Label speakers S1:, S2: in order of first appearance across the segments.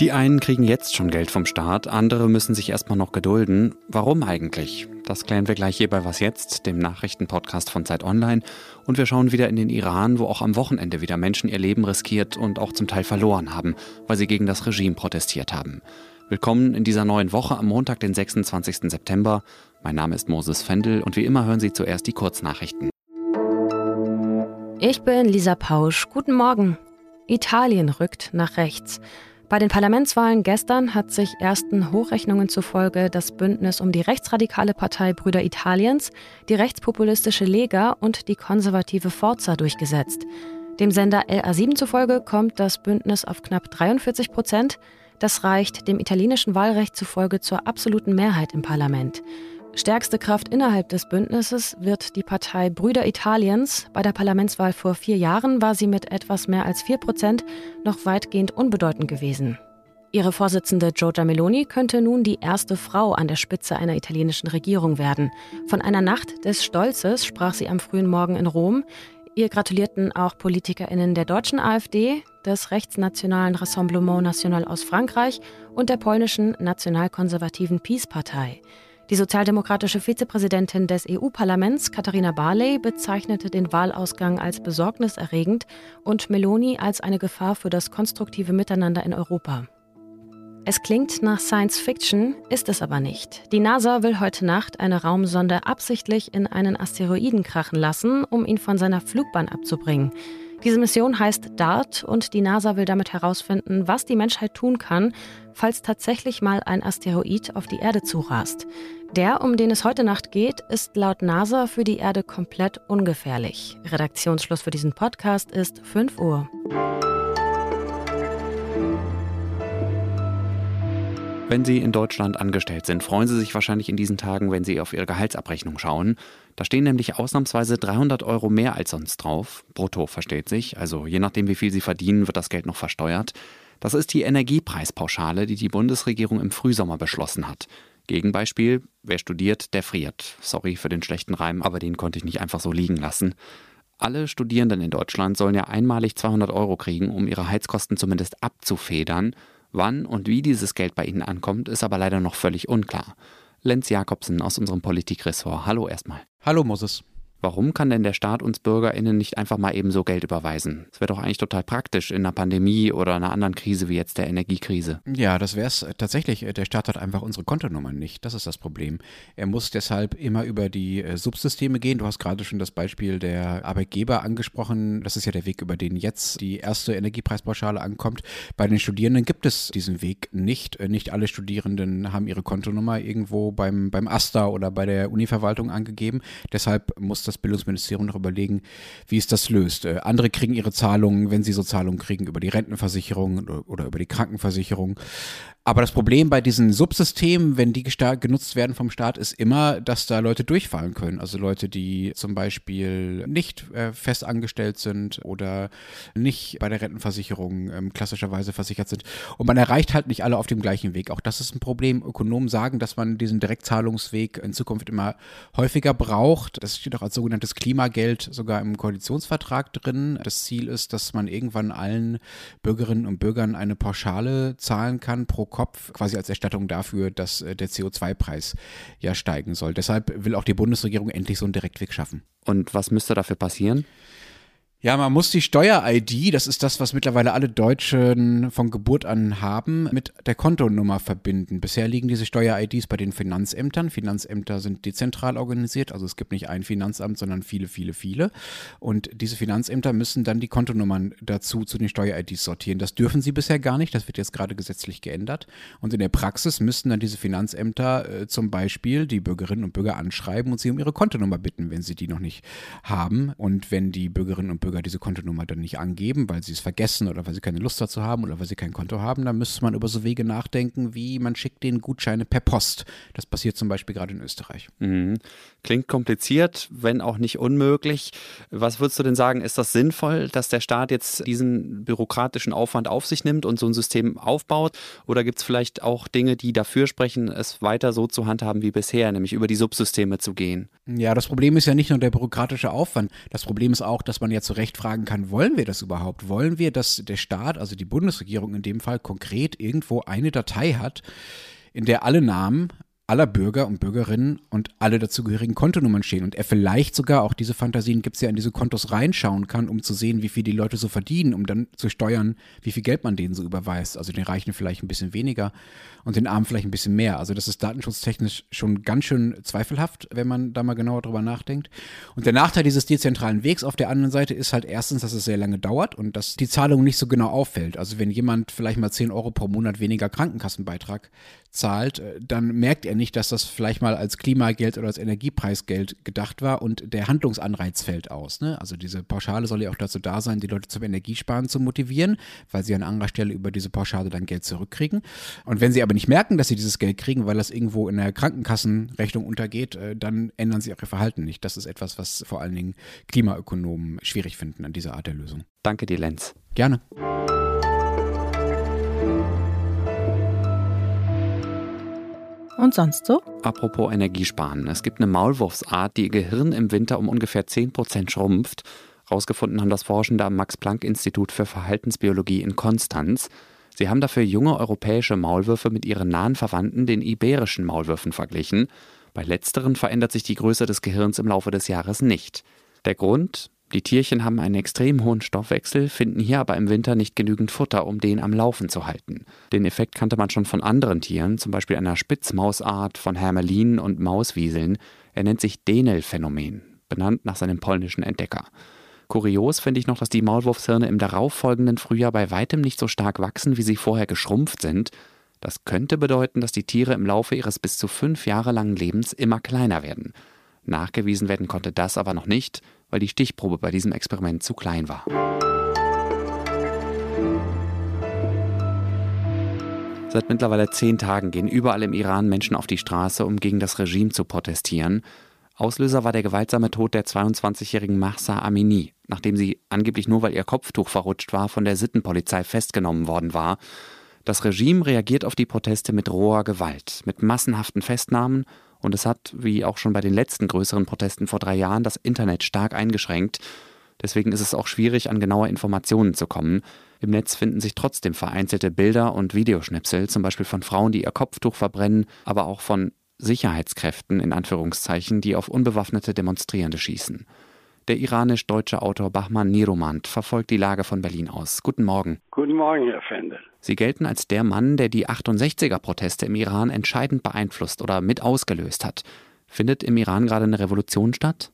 S1: Die einen kriegen jetzt schon Geld vom Staat, andere müssen sich erstmal noch gedulden. Warum eigentlich? Das klären wir gleich hier bei Was Jetzt, dem Nachrichtenpodcast von Zeit Online. Und wir schauen wieder in den Iran, wo auch am Wochenende wieder Menschen ihr Leben riskiert und auch zum Teil verloren haben, weil sie gegen das Regime protestiert haben. Willkommen in dieser neuen Woche am Montag, den 26. September. Mein Name ist Moses Fendel und wie immer hören Sie zuerst die Kurznachrichten.
S2: Ich bin Lisa Pausch. Guten Morgen. Italien rückt nach rechts. Bei den Parlamentswahlen gestern hat sich ersten Hochrechnungen zufolge das Bündnis um die rechtsradikale Partei Brüder Italiens, die rechtspopulistische Lega und die konservative Forza durchgesetzt. Dem Sender LA7 zufolge kommt das Bündnis auf knapp 43 Prozent. Das reicht dem italienischen Wahlrecht zufolge zur absoluten Mehrheit im Parlament. Stärkste Kraft innerhalb des Bündnisses wird die Partei Brüder Italiens. Bei der Parlamentswahl vor vier Jahren war sie mit etwas mehr als vier Prozent noch weitgehend unbedeutend gewesen. Ihre Vorsitzende Giorgia Meloni könnte nun die erste Frau an der Spitze einer italienischen Regierung werden. Von einer Nacht des Stolzes sprach sie am frühen Morgen in Rom. Ihr gratulierten auch PolitikerInnen der deutschen AfD, des rechtsnationalen Rassemblement National aus Frankreich und der polnischen nationalkonservativen Peace-Partei. Die sozialdemokratische Vizepräsidentin des EU-Parlaments, Katharina Barley, bezeichnete den Wahlausgang als besorgniserregend und Meloni als eine Gefahr für das konstruktive Miteinander in Europa. Es klingt nach Science Fiction, ist es aber nicht. Die NASA will heute Nacht eine Raumsonde absichtlich in einen Asteroiden krachen lassen, um ihn von seiner Flugbahn abzubringen. Diese Mission heißt DART und die NASA will damit herausfinden, was die Menschheit tun kann, falls tatsächlich mal ein Asteroid auf die Erde zurast. Der, um den es heute Nacht geht, ist laut NASA für die Erde komplett ungefährlich. Redaktionsschluss für diesen Podcast ist 5 Uhr.
S1: Wenn Sie in Deutschland angestellt sind, freuen Sie sich wahrscheinlich in diesen Tagen, wenn Sie auf Ihre Gehaltsabrechnung schauen. Da stehen nämlich ausnahmsweise 300 Euro mehr als sonst drauf. Brutto versteht sich. Also je nachdem, wie viel Sie verdienen, wird das Geld noch versteuert. Das ist die Energiepreispauschale, die die Bundesregierung im Frühsommer beschlossen hat. Gegenbeispiel, wer studiert, der friert. Sorry für den schlechten Reim, aber den konnte ich nicht einfach so liegen lassen. Alle Studierenden in Deutschland sollen ja einmalig 200 Euro kriegen, um ihre Heizkosten zumindest abzufedern. Wann und wie dieses Geld bei Ihnen ankommt, ist aber leider noch völlig unklar. Lenz Jakobsen aus unserem Politikressort. Hallo erstmal.
S3: Hallo Moses.
S1: Warum kann denn der Staat uns BürgerInnen nicht einfach mal eben so Geld überweisen? Das wäre doch eigentlich total praktisch in einer Pandemie oder einer anderen Krise wie jetzt der Energiekrise.
S3: Ja, das wäre es tatsächlich. Der Staat hat einfach unsere Kontonummern nicht. Das ist das Problem. Er muss deshalb immer über die äh, Subsysteme gehen. Du hast gerade schon das Beispiel der Arbeitgeber angesprochen. Das ist ja der Weg, über den jetzt die erste Energiepreispauschale ankommt. Bei den Studierenden gibt es diesen Weg nicht. Äh, nicht alle Studierenden haben ihre Kontonummer irgendwo beim, beim AStA oder bei der Univerwaltung angegeben. Deshalb muss das Bildungsministerium noch überlegen, wie es das löst. Äh, andere kriegen ihre Zahlungen, wenn sie so Zahlungen kriegen, über die Rentenversicherung oder, über die Krankenversicherung. Aber das Problem bei diesen Subsystemen, wenn die genutzt werden vom Staat, ist immer, dass da Leute durchfallen können. Also Leute, die zum Beispiel nicht äh, fest angestellt sind oder nicht bei der Rentenversicherung ähm, klassischerweise versichert sind. Und man erreicht halt nicht alle auf dem gleichen Weg. Auch das ist ein Problem. Ökonomen sagen, dass man diesen Direktzahlungsweg in Zukunft immer häufiger braucht. Das steht auch als sogenanntes Klimageld sogar im Koalitionsvertrag drin. Das Ziel ist, dass man irgendwann allen Bürgerinnen und Bürgern eine Pauschale zahlen kann pro Kopf, quasi als Erstattung dafür, dass äh, der CO2-Preis ja steigen soll. Deshalb will auch die Bundesregierung endlich so einen Direktweg schaffen.
S1: Und was müsste dafür passieren?
S3: Ja, man muss die Steuer-ID, das ist das, was mittlerweile alle Deutschen von Geburt an haben, mit der Kontonummer verbinden. Bisher liegen diese Steuer-IDs bei den Finanzämtern. Finanzämter sind dezentral organisiert, also es gibt nicht ein Finanzamt, sondern viele, viele, viele. Und diese Finanzämter müssen dann die Kontonummern dazu zu den Steuer-IDs sortieren. Das dürfen sie bisher gar nicht, das wird jetzt gerade gesetzlich geändert. Und in der Praxis müssten dann diese Finanzämter äh, zum Beispiel die Bürgerinnen und Bürger anschreiben und sie um ihre Kontonummer bitten, wenn sie die noch nicht haben. Und wenn die Bürgerinnen und Bürger Bürger diese Kontonummer dann nicht angeben, weil sie es vergessen oder weil sie keine Lust dazu haben oder weil sie kein Konto haben, dann müsste man über so Wege nachdenken, wie man schickt den Gutscheine per Post. Das passiert zum Beispiel gerade in Österreich.
S1: Mhm. Klingt kompliziert, wenn auch nicht unmöglich. Was würdest du denn sagen, ist das sinnvoll, dass der Staat jetzt diesen bürokratischen Aufwand auf sich nimmt und so ein System aufbaut? Oder gibt es vielleicht auch Dinge, die dafür sprechen, es weiter so zu handhaben wie bisher, nämlich über die Subsysteme zu gehen?
S3: Ja, das Problem ist ja nicht nur der bürokratische Aufwand. Das Problem ist auch, dass man ja zu Recht fragen kann, wollen wir das überhaupt? Wollen wir, dass der Staat, also die Bundesregierung in dem Fall, konkret irgendwo eine Datei hat, in der alle Namen aller Bürger und Bürgerinnen und alle dazugehörigen Kontonummern stehen und er vielleicht sogar auch diese Fantasien gibt es ja in diese Kontos reinschauen kann, um zu sehen, wie viel die Leute so verdienen, um dann zu steuern, wie viel Geld man denen so überweist. Also den Reichen vielleicht ein bisschen weniger und den Armen vielleicht ein bisschen mehr. Also das ist datenschutztechnisch schon ganz schön zweifelhaft, wenn man da mal genauer drüber nachdenkt. Und der Nachteil dieses dezentralen Wegs auf der anderen Seite ist halt erstens, dass es sehr lange dauert und dass die Zahlung nicht so genau auffällt. Also wenn jemand vielleicht mal 10 Euro pro Monat weniger Krankenkassenbeitrag zahlt, äh, dann merkt er nicht, dass das vielleicht mal als Klimageld oder als Energiepreisgeld gedacht war und der Handlungsanreiz fällt aus. Ne? Also diese Pauschale soll ja auch dazu da sein, die Leute zum Energiesparen zu motivieren, weil sie an anderer Stelle über diese Pauschale dann Geld zurückkriegen. Und wenn sie aber nicht merken, dass sie dieses Geld kriegen, weil das irgendwo in der Krankenkassenrechnung untergeht, äh, dann ändern sie auch ihr Verhalten nicht. Das ist etwas, was vor allen Dingen Klimaökonomen schwierig finden an dieser Art der Lösung.
S1: Danke dir, Lenz.
S3: Gerne.
S2: Und sonst so?
S1: Apropos Energiesparen. Es gibt eine Maulwurfsart, die ihr Gehirn im Winter um ungefähr 10% schrumpft. Rausgefunden haben das Forschende am Max-Planck-Institut für Verhaltensbiologie in Konstanz. Sie haben dafür junge europäische Maulwürfe mit ihren nahen Verwandten, den iberischen Maulwürfen, verglichen. Bei letzteren verändert sich die Größe des Gehirns im Laufe des Jahres nicht. Der Grund? Die Tierchen haben einen extrem hohen Stoffwechsel, finden hier aber im Winter nicht genügend Futter, um den am Laufen zu halten. Den Effekt kannte man schon von anderen Tieren, zum Beispiel einer Spitzmausart, von Hermelinen und Mauswieseln. Er nennt sich Denel-Phänomen, benannt nach seinem polnischen Entdecker. Kurios finde ich noch, dass die Maulwurfshirne im darauffolgenden Frühjahr bei weitem nicht so stark wachsen, wie sie vorher geschrumpft sind. Das könnte bedeuten, dass die Tiere im Laufe ihres bis zu fünf Jahre langen Lebens immer kleiner werden. Nachgewiesen werden konnte das aber noch nicht, weil die Stichprobe bei diesem Experiment zu klein war. Seit mittlerweile zehn Tagen gehen überall im Iran Menschen auf die Straße, um gegen das Regime zu protestieren. Auslöser war der gewaltsame Tod der 22-jährigen Mahsa Amini, nachdem sie angeblich nur weil ihr Kopftuch verrutscht war, von der Sittenpolizei festgenommen worden war. Das Regime reagiert auf die Proteste mit roher Gewalt, mit massenhaften Festnahmen und es hat, wie auch schon bei den letzten größeren Protesten vor drei Jahren, das Internet stark eingeschränkt. Deswegen ist es auch schwierig, an genaue Informationen zu kommen. Im Netz finden sich trotzdem vereinzelte Bilder und Videoschnipsel, zum Beispiel von Frauen, die ihr Kopftuch verbrennen, aber auch von Sicherheitskräften in Anführungszeichen, die auf unbewaffnete Demonstrierende schießen. Der iranisch-deutsche Autor Bahman Niromand verfolgt die Lage von Berlin aus. Guten Morgen.
S4: Guten Morgen, Herr Fendel.
S1: Sie gelten als der Mann, der die 68er-Proteste im Iran entscheidend beeinflusst oder mit ausgelöst hat. Findet im Iran gerade eine Revolution statt?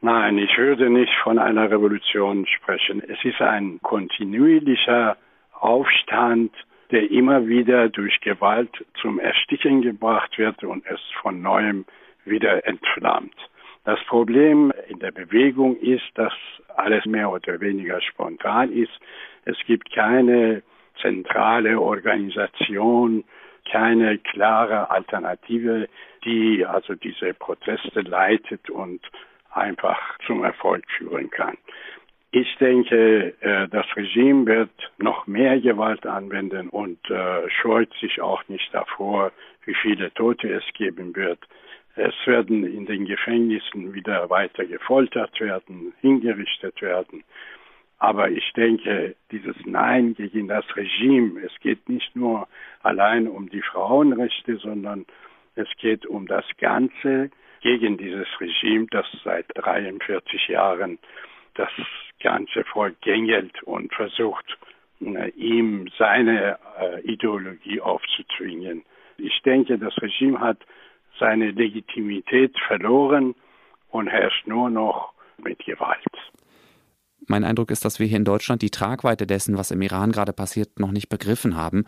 S4: Nein, ich würde nicht von einer Revolution sprechen. Es ist ein kontinuierlicher Aufstand, der immer wieder durch Gewalt zum Ersticken gebracht wird und es von neuem wieder entflammt. Das Problem in der Bewegung ist, dass alles mehr oder weniger spontan ist. Es gibt keine zentrale Organisation, keine klare Alternative, die also diese Proteste leitet und einfach zum Erfolg führen kann. Ich denke, äh, das Regime wird noch mehr Gewalt anwenden und äh, scheut sich auch nicht davor, wie viele Tote es geben wird. Es werden in den Gefängnissen wieder weiter gefoltert werden, hingerichtet werden. Aber ich denke, dieses Nein gegen das Regime, es geht nicht nur allein um die Frauenrechte, sondern es geht um das Ganze gegen dieses Regime, das seit 43 Jahren das ganze Volk gängelt und versucht, äh, ihm seine äh, Ideologie aufzuzwingen. Ich denke, das Regime hat seine Legitimität verloren und herrscht nur noch mit Gewalt.
S1: Mein Eindruck ist, dass wir hier in Deutschland die Tragweite dessen, was im Iran gerade passiert, noch nicht begriffen haben.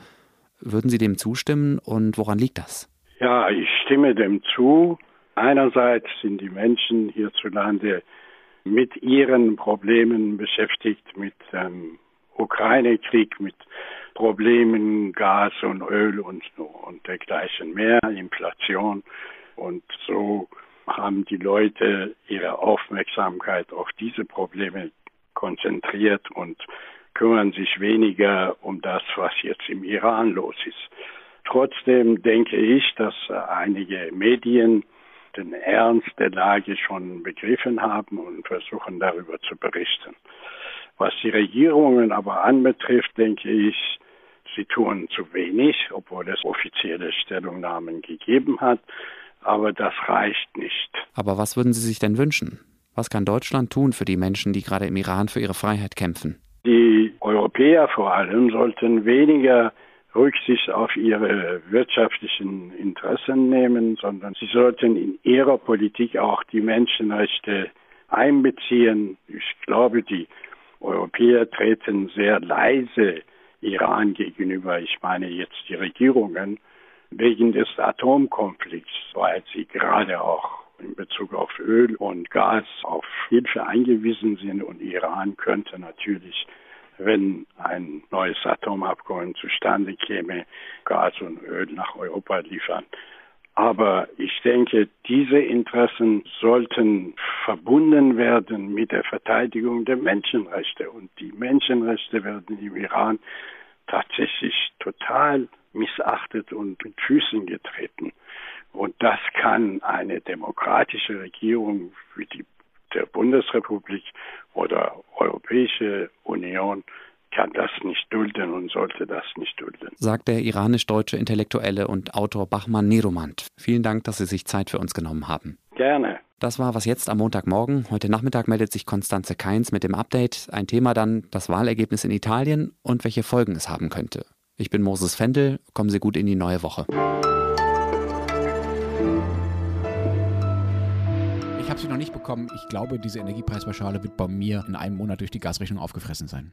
S1: Würden Sie dem zustimmen und woran liegt das?
S4: Ja, ich stimme dem zu. Einerseits sind die Menschen hierzulande mit ihren Problemen beschäftigt, mit dem Ukraine-Krieg, mit Problemen, Gas und Öl und, und dergleichen mehr, Inflation. Und so haben die Leute ihre Aufmerksamkeit auf diese Probleme konzentriert und kümmern sich weniger um das, was jetzt im Iran los ist. Trotzdem denke ich, dass einige Medien den Ernst der Lage schon begriffen haben und versuchen darüber zu berichten. Was die Regierungen aber anbetrifft, denke ich, sie tun zu wenig, obwohl es offizielle Stellungnahmen gegeben hat. Aber das reicht nicht.
S1: Aber was würden Sie sich denn wünschen? Was kann Deutschland tun für die Menschen, die gerade im Iran für ihre Freiheit kämpfen?
S4: Die Europäer vor allem sollten weniger Rücksicht auf ihre wirtschaftlichen Interessen nehmen, sondern sie sollten in ihrer Politik auch die Menschenrechte einbeziehen. Ich glaube, die Europäer treten sehr leise Iran gegenüber, ich meine jetzt die Regierungen, wegen des Atomkonflikts, weil sie gerade auch in Bezug auf Öl und Gas auf Hilfe eingewiesen sind und Iran könnte natürlich, wenn ein neues Atomabkommen zustande käme, Gas und Öl nach Europa liefern. Aber ich denke, diese Interessen sollten verbunden werden mit der Verteidigung der Menschenrechte. Und die Menschenrechte werden im Iran tatsächlich total missachtet und mit Füßen getreten. Und das kann eine demokratische Regierung wie die der Bundesrepublik oder Europäische Union kann das nicht dulden und sollte das nicht dulden.
S1: Sagt der iranisch-deutsche Intellektuelle und Autor Bachmann Niromand. Vielen Dank, dass Sie sich Zeit für uns genommen haben.
S4: Gerne.
S1: Das war was jetzt am Montagmorgen. Heute Nachmittag meldet sich Konstanze Keins mit dem Update. Ein Thema dann das Wahlergebnis in Italien und welche Folgen es haben könnte. Ich bin Moses Fendel. Kommen Sie gut in die neue Woche.
S3: Ich habe sie noch nicht bekommen. Ich glaube, diese Energiepreispauschale wird bei mir in einem Monat durch die Gasrechnung aufgefressen sein.